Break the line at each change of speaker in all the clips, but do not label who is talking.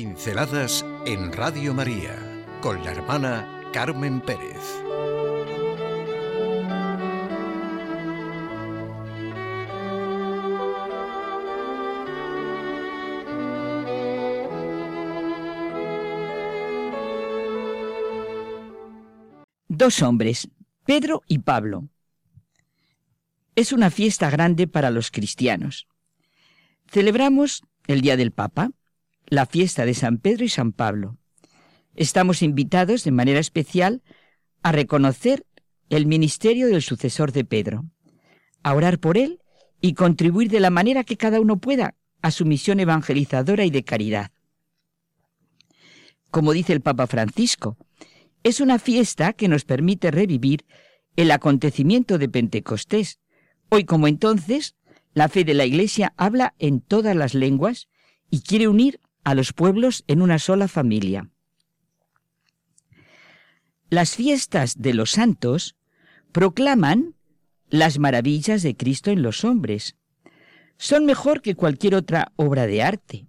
Pinceladas en Radio María con la hermana Carmen Pérez.
Dos hombres, Pedro y Pablo. Es una fiesta grande para los cristianos. Celebramos el Día del Papa, la fiesta de San Pedro y San Pablo. Estamos invitados de manera especial a reconocer el ministerio del sucesor de Pedro, a orar por él y contribuir de la manera que cada uno pueda a su misión evangelizadora y de caridad. Como dice el Papa Francisco, es una fiesta que nos permite revivir el acontecimiento de Pentecostés. Hoy como entonces, la fe de la Iglesia habla en todas las lenguas y quiere unir a los pueblos en una sola familia. Las fiestas de los santos proclaman las maravillas de Cristo en los hombres. Son mejor que cualquier otra obra de arte.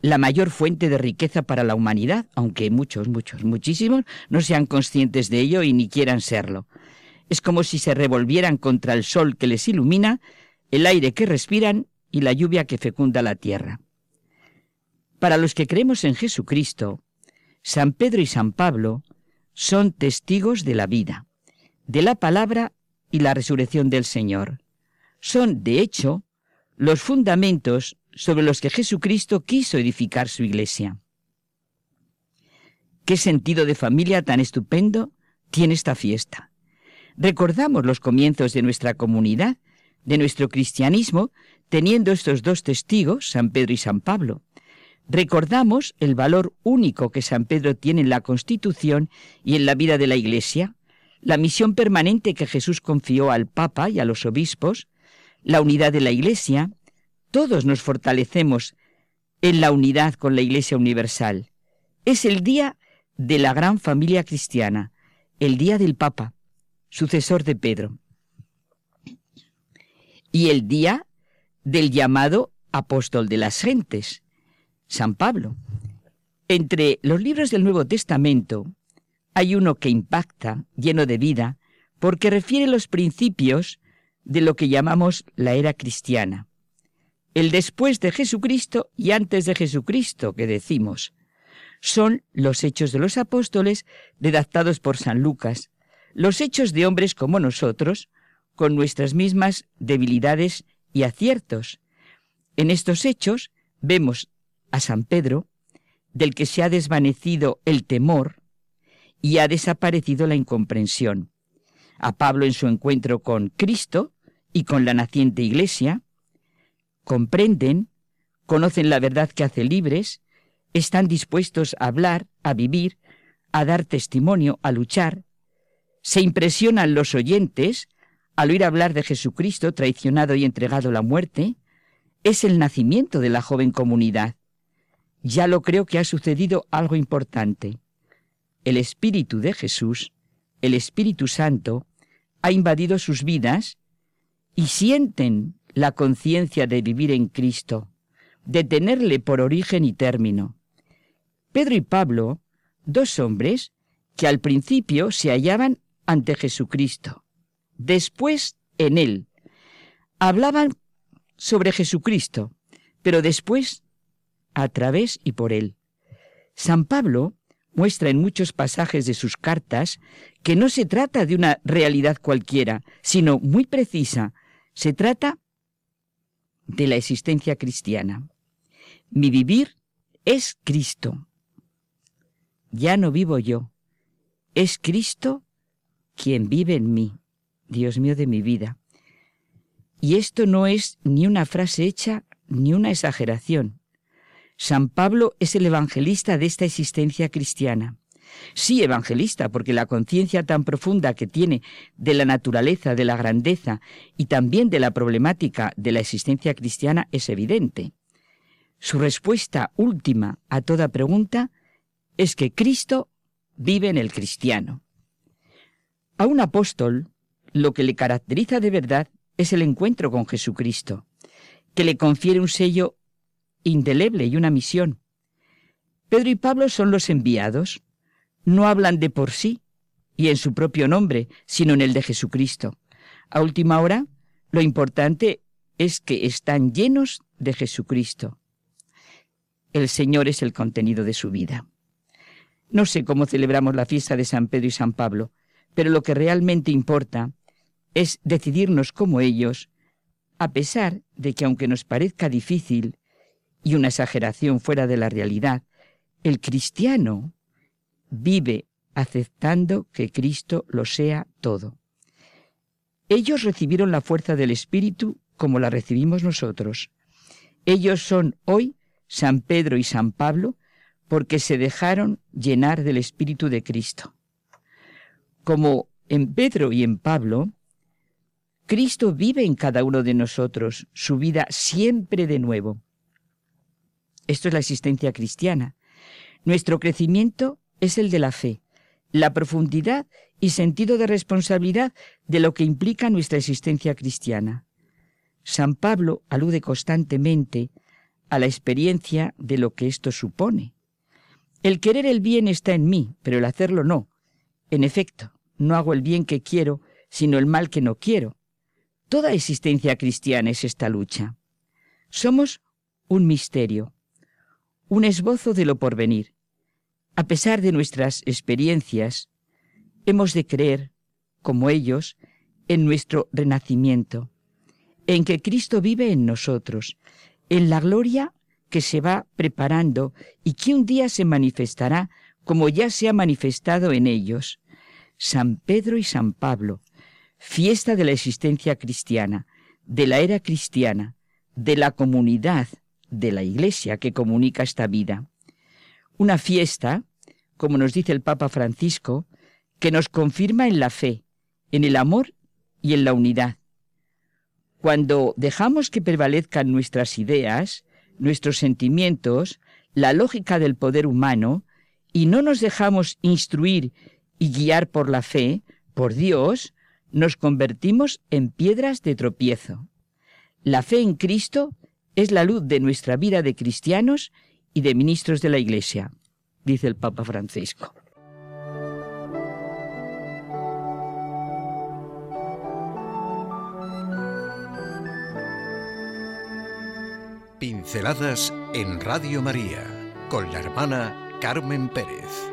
La mayor fuente de riqueza para la humanidad, aunque muchos, muchos, muchísimos no sean conscientes de ello y ni quieran serlo. Es como si se revolvieran contra el sol que les ilumina, el aire que respiran y la lluvia que fecunda la tierra. Para los que creemos en Jesucristo, San Pedro y San Pablo son testigos de la vida, de la palabra y la resurrección del Señor. Son, de hecho, los fundamentos sobre los que Jesucristo quiso edificar su iglesia. ¿Qué sentido de familia tan estupendo tiene esta fiesta? Recordamos los comienzos de nuestra comunidad, de nuestro cristianismo, teniendo estos dos testigos, San Pedro y San Pablo, recordamos el valor único que San Pedro tiene en la Constitución y en la vida de la Iglesia, la misión permanente que Jesús confió al Papa y a los obispos, la unidad de la Iglesia, todos nos fortalecemos en la unidad con la Iglesia Universal. Es el día de la gran familia cristiana, el día del Papa, sucesor de Pedro, y el día del llamado apóstol de las gentes, San Pablo. Entre los libros del Nuevo Testamento hay uno que impacta, lleno de vida, porque refiere los principios de lo que llamamos la era cristiana. El después de Jesucristo y antes de Jesucristo, que decimos, son los hechos de los apóstoles redactados por San Lucas, los hechos de hombres como nosotros, con nuestras mismas debilidades y aciertos. En estos hechos vemos a San Pedro, del que se ha desvanecido el temor y ha desaparecido la incomprensión. A Pablo en su encuentro con Cristo y con la naciente Iglesia, comprenden, conocen la verdad que hace libres, están dispuestos a hablar, a vivir, a dar testimonio, a luchar. Se impresionan los oyentes al oír hablar de Jesucristo traicionado y entregado a la muerte. Es el nacimiento de la joven comunidad ya lo creo que ha sucedido algo importante. El Espíritu de Jesús, el Espíritu Santo, ha invadido sus vidas y sienten la conciencia de vivir en Cristo, de tenerle por origen y término. Pedro y Pablo, dos hombres que al principio se hallaban ante Jesucristo, después en Él. Hablaban sobre Jesucristo, pero después a través y por él. San Pablo muestra en muchos pasajes de sus cartas que no se trata de una realidad cualquiera, sino muy precisa. Se trata de la existencia cristiana. Mi vivir es Cristo. Ya no vivo yo, es Cristo quien vive en mí, Dios mío de mi vida. Y esto no es ni una frase hecha ni una exageración. San Pablo es el evangelista de esta existencia cristiana. Sí, evangelista, porque la conciencia tan profunda que tiene de la naturaleza, de la grandeza y también de la problemática de la existencia cristiana es evidente. Su respuesta última a toda pregunta es que Cristo vive en el cristiano. A un apóstol lo que le caracteriza de verdad es el encuentro con Jesucristo, que le confiere un sello indeleble y una misión. Pedro y Pablo son los enviados. No hablan de por sí y en su propio nombre, sino en el de Jesucristo. A última hora, lo importante es que están llenos de Jesucristo. El Señor es el contenido de su vida. No sé cómo celebramos la fiesta de San Pedro y San Pablo, pero lo que realmente importa es decidirnos como ellos, a pesar de que aunque nos parezca difícil y una exageración fuera de la realidad, el cristiano vive aceptando que Cristo lo sea todo. Ellos recibieron la fuerza del Espíritu como la recibimos nosotros. Ellos son hoy San Pedro y San Pablo porque se dejaron llenar del Espíritu de Cristo. Como en Pedro y en Pablo, Cristo vive en cada uno de nosotros su vida siempre de nuevo. Esto es la existencia cristiana. Nuestro crecimiento es el de la fe, la profundidad y sentido de responsabilidad de lo que implica nuestra existencia cristiana. San Pablo alude constantemente a la experiencia de lo que esto supone. El querer el bien está en mí, pero el hacerlo no. En efecto, no hago el bien que quiero, sino el mal que no quiero. Toda existencia cristiana es esta lucha. Somos un misterio, un esbozo de lo porvenir. A pesar de nuestras experiencias, hemos de creer, como ellos, en nuestro renacimiento, en que Cristo vive en nosotros, en la gloria que se va preparando y que un día se manifestará como ya se ha manifestado en ellos. San Pedro y San Pablo, fiesta de la existencia cristiana, de la era cristiana, de la comunidad, de la Iglesia que comunica esta vida. Una fiesta, como nos dice el Papa Francisco, que nos confirma en la fe, en el amor y en la unidad. Cuando dejamos que prevalezcan nuestras ideas, nuestros sentimientos, la lógica del poder humano, y no nos dejamos instruir y guiar por la fe, por Dios, nos convertimos en piedras de tropiezo. La fe en Cristo es la luz de nuestra vida de cristianos y de ministros de la Iglesia, dice el Papa Francisco.
Pinceladas en Radio María con la hermana Carmen Pérez.